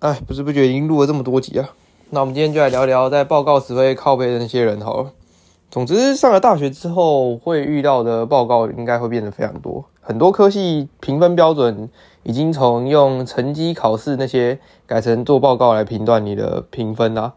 哎，不知不觉已经录了这么多集啊。那我们今天就来聊聊在报告时会靠背的那些人好了。总之，上了大学之后会遇到的报告应该会变得非常多。很多科系评分标准已经从用成绩考试那些改成做报告来评断你的评分啦。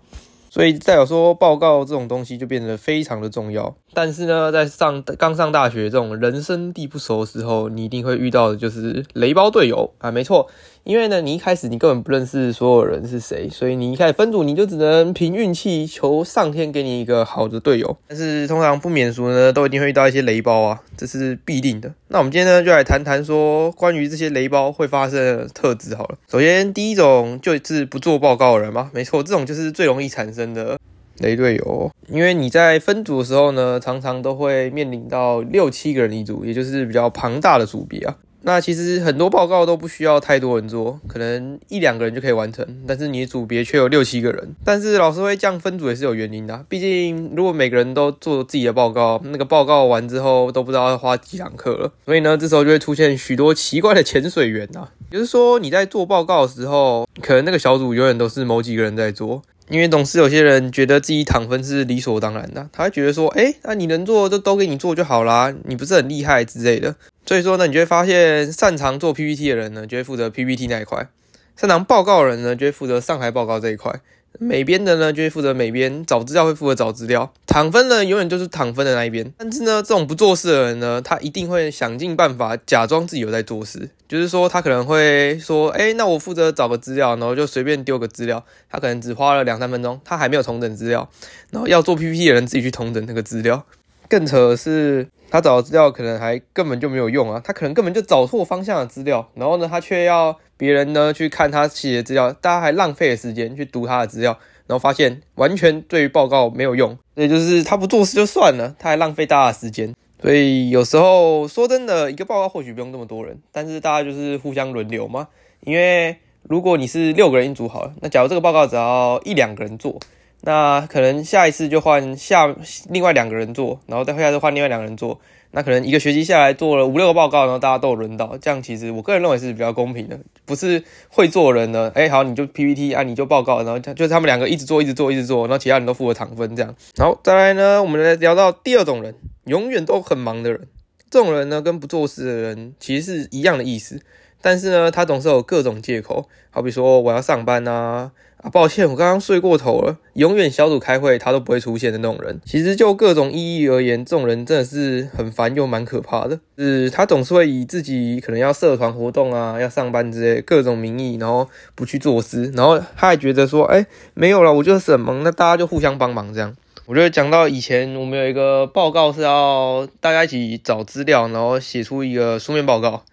所以代表说，报告这种东西就变得非常的重要。但是呢，在上刚上大学这种人生地不熟的时候，你一定会遇到的就是雷包队友啊，没错。因为呢，你一开始你根本不认识所有人是谁，所以你一开始分组你就只能凭运气求上天给你一个好的队友。但是通常不免俗呢，都一定会遇到一些雷包啊，这是必定的。那我们今天呢，就来谈谈说关于这些雷包会发生的特质好了。首先第一种就是不做报告的人嘛，没错，这种就是最容易产生的雷队友。因为你在分组的时候呢，常常都会面临到六七个人一组，也就是比较庞大的组别啊。那其实很多报告都不需要太多人做，可能一两个人就可以完成。但是你的组别却有六七个人，但是老师会这样分组也是有原因的。毕竟如果每个人都做自己的报告，那个报告完之后都不知道要花几堂课了。所以呢，这时候就会出现许多奇怪的潜水员啊。也就是说，你在做报告的时候，可能那个小组永远都是某几个人在做。因为总是有些人觉得自己躺分是理所当然的，他会觉得说，哎，那你能做就都给你做就好啦，你不是很厉害之类的。所以说呢，你就会发现，擅长做 PPT 的人呢，就会负责 PPT 那一块；擅长报告的人呢，就会负责上台报告这一块。美编的呢，就会负责美编；找资料会负责找资料。躺分呢，永远就是躺分的那一边。但是呢，这种不做事的人呢，他一定会想尽办法假装自己有在做事。就是说，他可能会说：“哎，那我负责找个资料，然后就随便丢个资料。”他可能只花了两三分钟，他还没有同等资料，然后要做 PPT 的人自己去同等那个资料。更扯的是，他找的资料可能还根本就没有用啊！他可能根本就找错方向的资料，然后呢，他却要别人呢去看他写的资料，大家还浪费了时间去读他的资料，然后发现完全对于报告没有用。也就是他不做事就算了，他还浪费大家的时间。所以有时候说真的，一个报告或许不用那么多人，但是大家就是互相轮流嘛。因为如果你是六个人一组好了，那假如这个报告只要一两个人做。那可能下一次就换下另外两个人做，然后再下次换另外两个人做。那可能一个学期下来做了五六个报告，然后大家都有轮到，这样其实我个人认为是比较公平的。不是会做人呢，哎，好，你就 PPT 啊，你就报告，然后就是他们两个一直做，一直做，一直做，然后其他人都负责躺分这样。然后再来呢，我们来聊到第二种人，永远都很忙的人。这种人呢，跟不做事的人其实是一样的意思，但是呢，他总是有各种借口，好比说我要上班啊。啊，抱歉，我刚刚睡过头了。永远小组开会他都不会出现的那种人，其实就各种意义而言，这种人真的是很烦又蛮可怕的。是他总是会以自己可能要社团活动啊、要上班之类各种名义，然后不去做事，然后他还觉得说，哎，没有了，我就是很忙，那大家就互相帮忙这样。我觉得讲到以前，我们有一个报告是要大家一起找资料，然后写出一个书面报告。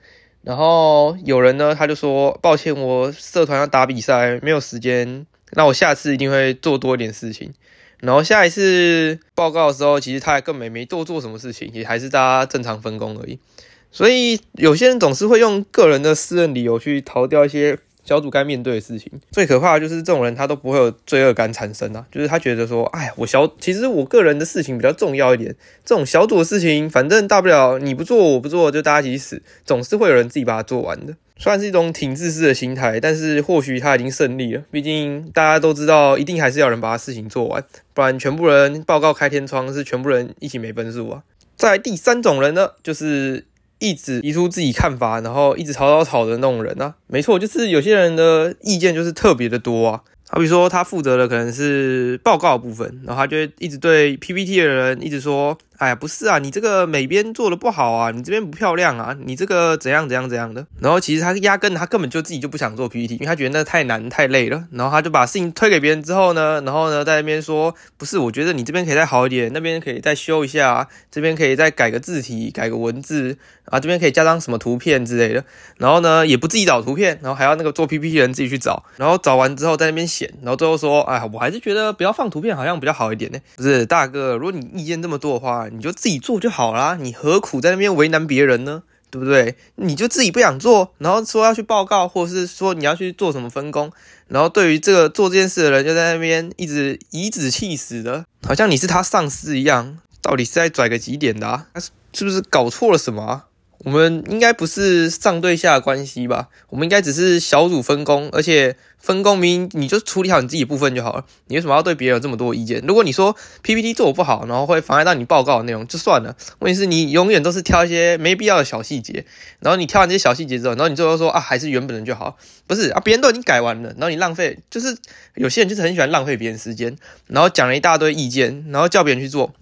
然后有人呢，他就说：“抱歉，我社团要打比赛，没有时间。那我下次一定会做多一点事情。然后下一次报告的时候，其实他也根本没多做什么事情，也还是大家正常分工而已。所以有些人总是会用个人的私人理由去逃掉一些。”小组该面对的事情，最可怕的就是这种人，他都不会有罪恶感产生啊。就是他觉得说，哎，我小，其实我个人的事情比较重要一点。这种小组的事情，反正大不了你不做，我不做，就大家一起死，总是会有人自己把它做完的。虽然是一种挺自私的心态，但是或许他已经胜利了。毕竟大家都知道，一定还是要人把他事情做完，不然全部人报告开天窗，是全部人一起没分数啊。在第三种人呢，就是。一直提出自己看法，然后一直吵吵吵的那种人啊，没错，就是有些人的意见就是特别的多啊。好比说，他负责的可能是报告部分，然后他就一直对 PPT 的人一直说。哎呀，不是啊，你这个美编做的不好啊，你这边不漂亮啊，你这个怎样怎样怎样的。然后其实他压根他根本就自己就不想做 PPT，因为他觉得那太难太累了。然后他就把事情推给别人之后呢，然后呢在那边说，不是，我觉得你这边可以再好一点，那边可以再修一下，这边可以再改个字体，改个文字啊，这边可以加张什么图片之类的。然后呢也不自己找图片，然后还要那个做 PPT 的人自己去找，然后找完之后在那边然后最后说，哎，我还是觉得不要放图片好像比较好一点呢。不是大哥，如果你意见这么多的话。你就自己做就好啦，你何苦在那边为难别人呢？对不对？你就自己不想做，然后说要去报告，或者是说你要去做什么分工，然后对于这个做这件事的人就在那边一直颐指气使的，好像你是他上司一样，到底是在拽个几点的？啊是是不是搞错了什么？我们应该不是上对下的关系吧？我们应该只是小组分工，而且分工明明你就处理好你自己部分就好了。你为什么要对别人有这么多意见？如果你说 PPT 做不好，然后会妨碍到你报告的内容，就算了。问题是你永远都是挑一些没必要的小细节，然后你挑完这些小细节之后，然后你最后说啊，还是原本的就好。不是啊，别人都已经改完了，然后你浪费，就是有些人就是很喜欢浪费别人时间，然后讲了一大堆意见，然后叫别人去做。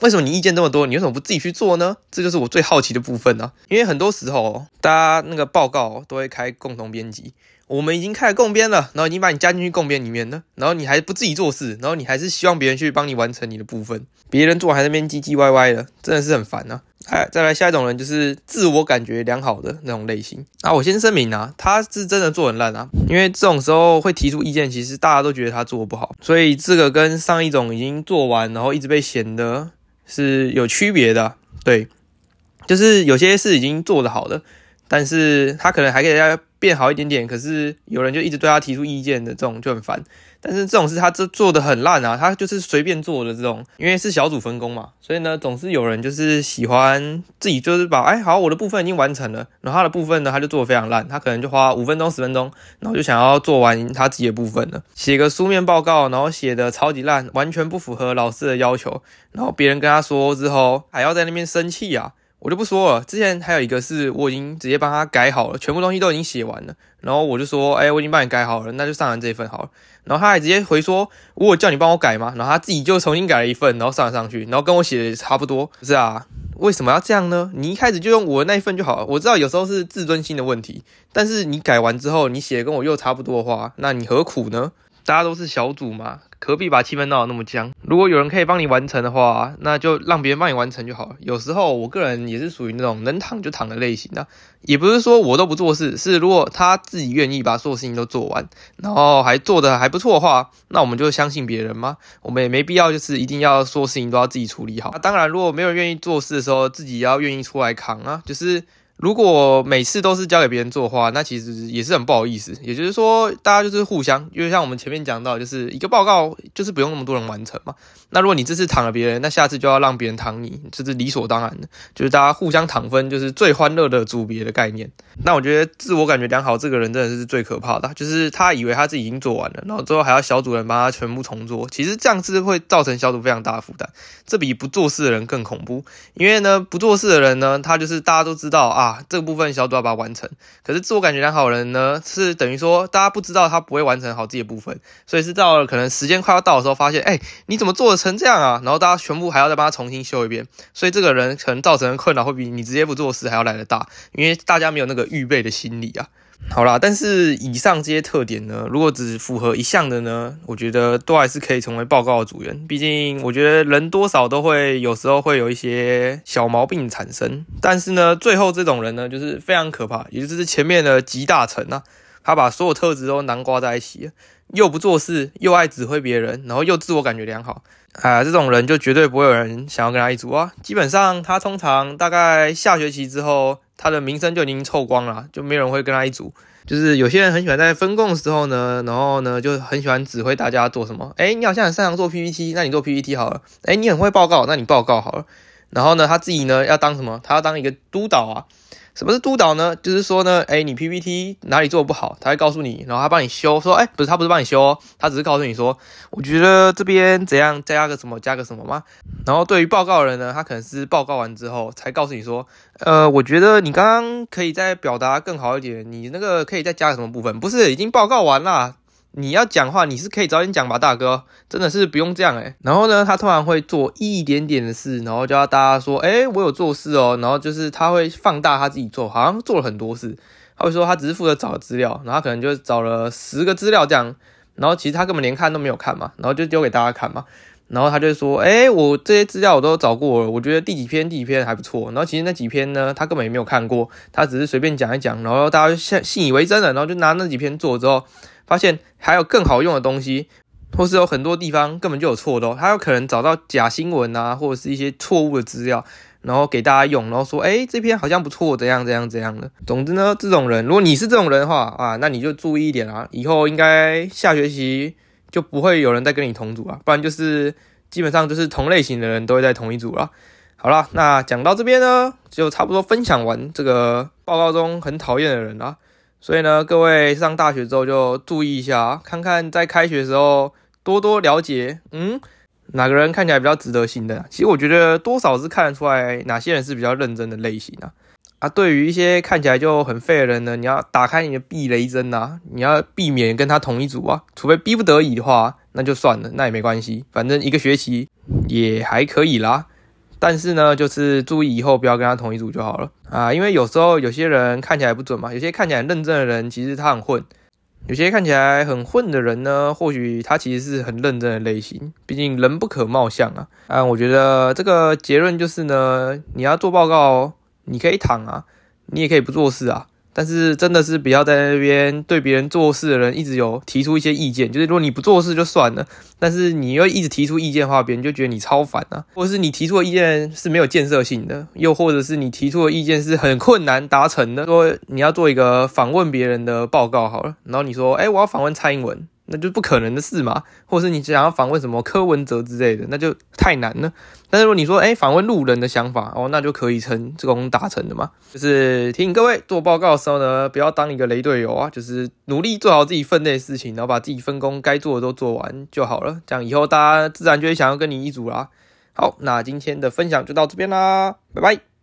为什么你意见这么多？你为什么不自己去做呢？这就是我最好奇的部分呢。因为很多时候，大家那个报告都会开共同编辑，我们已经开共编了，然后已经把你加进去共编里面了，然后你还不自己做事，然后你还是希望别人去帮你完成你的部分，别人做还在那边唧唧歪歪的，真的是很烦啊！哎，再来下一种人就是自我感觉良好的那种类型啊。我先声明啊，他是真的做很烂啊，因为这种时候会提出意见，其实大家都觉得他做不好，所以这个跟上一种已经做完然后一直被嫌的。是有区别的，对，就是有些事已经做得好的，但是他可能还可以再变好一点点，可是有人就一直对他提出意见的这种就很烦。但是这种事他这做的很烂啊，他就是随便做的这种，因为是小组分工嘛，所以呢总是有人就是喜欢自己就是把哎好我的部分已经完成了，然后他的部分呢他就做的非常烂，他可能就花五分钟十分钟，然后就想要做完他自己的部分了，写个书面报告，然后写的超级烂，完全不符合老师的要求，然后别人跟他说之后还要在那边生气啊。我就不说了。之前还有一个是我已经直接帮他改好了，全部东西都已经写完了。然后我就说，哎，我已经帮你改好了，那就上完这一份好了。然后他还直接回说，我叫你帮我改吗？然后他自己就重新改了一份，然后上了上去，然后跟我写的差不多。是啊，为什么要这样呢？你一开始就用我的那一份就好了。我知道有时候是自尊心的问题，但是你改完之后，你写的跟我又差不多的话，那你何苦呢？大家都是小组嘛。何必把气氛闹得那么僵？如果有人可以帮你完成的话，那就让别人帮你完成就好了。有时候我个人也是属于那种能躺就躺的类型的，也不是说我都不做事，是如果他自己愿意把所有事情都做完，然后还做的还不错的话，那我们就相信别人吗？我们也没必要就是一定要说事情都要自己处理好。当然，如果没有人愿意做事的时候，自己要愿意出来扛啊，就是。如果每次都是交给别人做的话，那其实也是很不好意思。也就是说，大家就是互相，因为像我们前面讲到，就是一个报告就是不用那么多人完成嘛。那如果你这次躺了别人，那下次就要让别人躺你，这是理所当然的。就是大家互相躺分，就是最欢乐的组别的概念。那我觉得自我感觉良好这个人真的是最可怕的，就是他以为他自己已经做完了，然后最后还要小组人帮他全部重做。其实这样是会造成小组非常大的负担，这比不做事的人更恐怖。因为呢，不做事的人呢，他就是大家都知道啊。啊，这个部分小组要把它完成。可是自我感觉良好人呢，是等于说大家不知道他不会完成好自己的部分，所以是到了可能时间快要到的时候，发现哎，你怎么做的成这样啊？然后大家全部还要再帮他重新修一遍，所以这个人可能造成的困扰会比你直接不做事还要来得大，因为大家没有那个预备的心理啊。好啦，但是以上这些特点呢，如果只符合一项的呢，我觉得都还是可以成为报告的组员。毕竟我觉得人多少都会有时候会有一些小毛病产生。但是呢，最后这种人呢，就是非常可怕，也就是前面的集大成啊，他把所有特质都囊括在一起，又不做事，又爱指挥别人，然后又自我感觉良好，啊，这种人就绝对不会有人想要跟他一组啊。基本上他通常大概下学期之后。他的名声就已经臭光了，就没有人会跟他一组。就是有些人很喜欢在分工的时候呢，然后呢就很喜欢指挥大家做什么。哎，你好像很擅长做 PPT，那你做 PPT 好了。哎，你很会报告，那你报告好了。然后呢，他自己呢要当什么？他要当一个督导啊。什么是督导呢？就是说呢，哎，你 PPT 哪里做的不好，他会告诉你，然后他帮你修。说，哎，不是，他不是帮你修，他只是告诉你说，我觉得这边怎样加个什么，加个什么吗？然后对于报告人呢，他可能是报告完之后才告诉你说，呃，我觉得你刚刚可以再表达更好一点，你那个可以再加个什么部分？不是已经报告完了？你要讲话，你是可以早点讲吧，大哥，真的是不用这样诶然后呢，他突然会做一点点的事，然后就要大家说，哎，我有做事哦。然后就是他会放大他自己做，好像做了很多事。他会说他只是负责找资料，然后可能就找了十个资料这样。然后其实他根本连看都没有看嘛，然后就丢给大家看嘛。然后他就说，哎，我这些资料我都找过了，我觉得第几篇第几篇还不错。然后其实那几篇呢，他根本也没有看过，他只是随便讲一讲，然后大家信信以为真了，然后就拿那几篇做之后。发现还有更好用的东西，或是有很多地方根本就有错的，他有可能找到假新闻啊，或者是一些错误的资料，然后给大家用，然后说，哎，这篇好像不错，怎样怎样怎样的。总之呢，这种人，如果你是这种人的话啊，那你就注意一点啊，以后应该下学期就不会有人再跟你同组啊，不然就是基本上就是同类型的人都会在同一组了。好了，那讲到这边呢，就差不多分享完这个报告中很讨厌的人啦。所以呢，各位上大学之后就注意一下，看看在开学的时候多多了解，嗯，哪个人看起来比较值得信任啊。其实我觉得多少是看得出来哪些人是比较认真的类型啊。啊，对于一些看起来就很废的人呢，你要打开你的避雷针呐，你要避免跟他同一组啊，除非逼不得已的话，那就算了，那也没关系，反正一个学期也还可以啦。但是呢，就是注意以后不要跟他同一组就好了啊，因为有时候有些人看起来不准嘛，有些看起来认真的人其实他很混，有些看起来很混的人呢，或许他其实是很认真的类型，毕竟人不可貌相啊。啊，我觉得这个结论就是呢，你要做报告，你可以躺啊，你也可以不做事啊。但是真的是不要在那边对别人做事的人一直有提出一些意见，就是如果你不做事就算了，但是你又一直提出意见的话，别人就觉得你超烦啊，或者是你提出的意见是没有建设性的，又或者是你提出的意见是很困难达成的。说你要做一个访问别人的报告好了，然后你说，哎，我要访问蔡英文。那就不可能的事嘛，或者是你想要访问什么柯文哲之类的，那就太难了。但是如果你说，哎，访问路人的想法，哦，那就可以成这种达成的嘛。就是提醒各位做报告的时候呢，不要当一个雷队友啊，就是努力做好自己分内的事情，然后把自己分工该做的都做完就好了。这样以后大家自然就会想要跟你一组啦。好，那今天的分享就到这边啦，拜拜。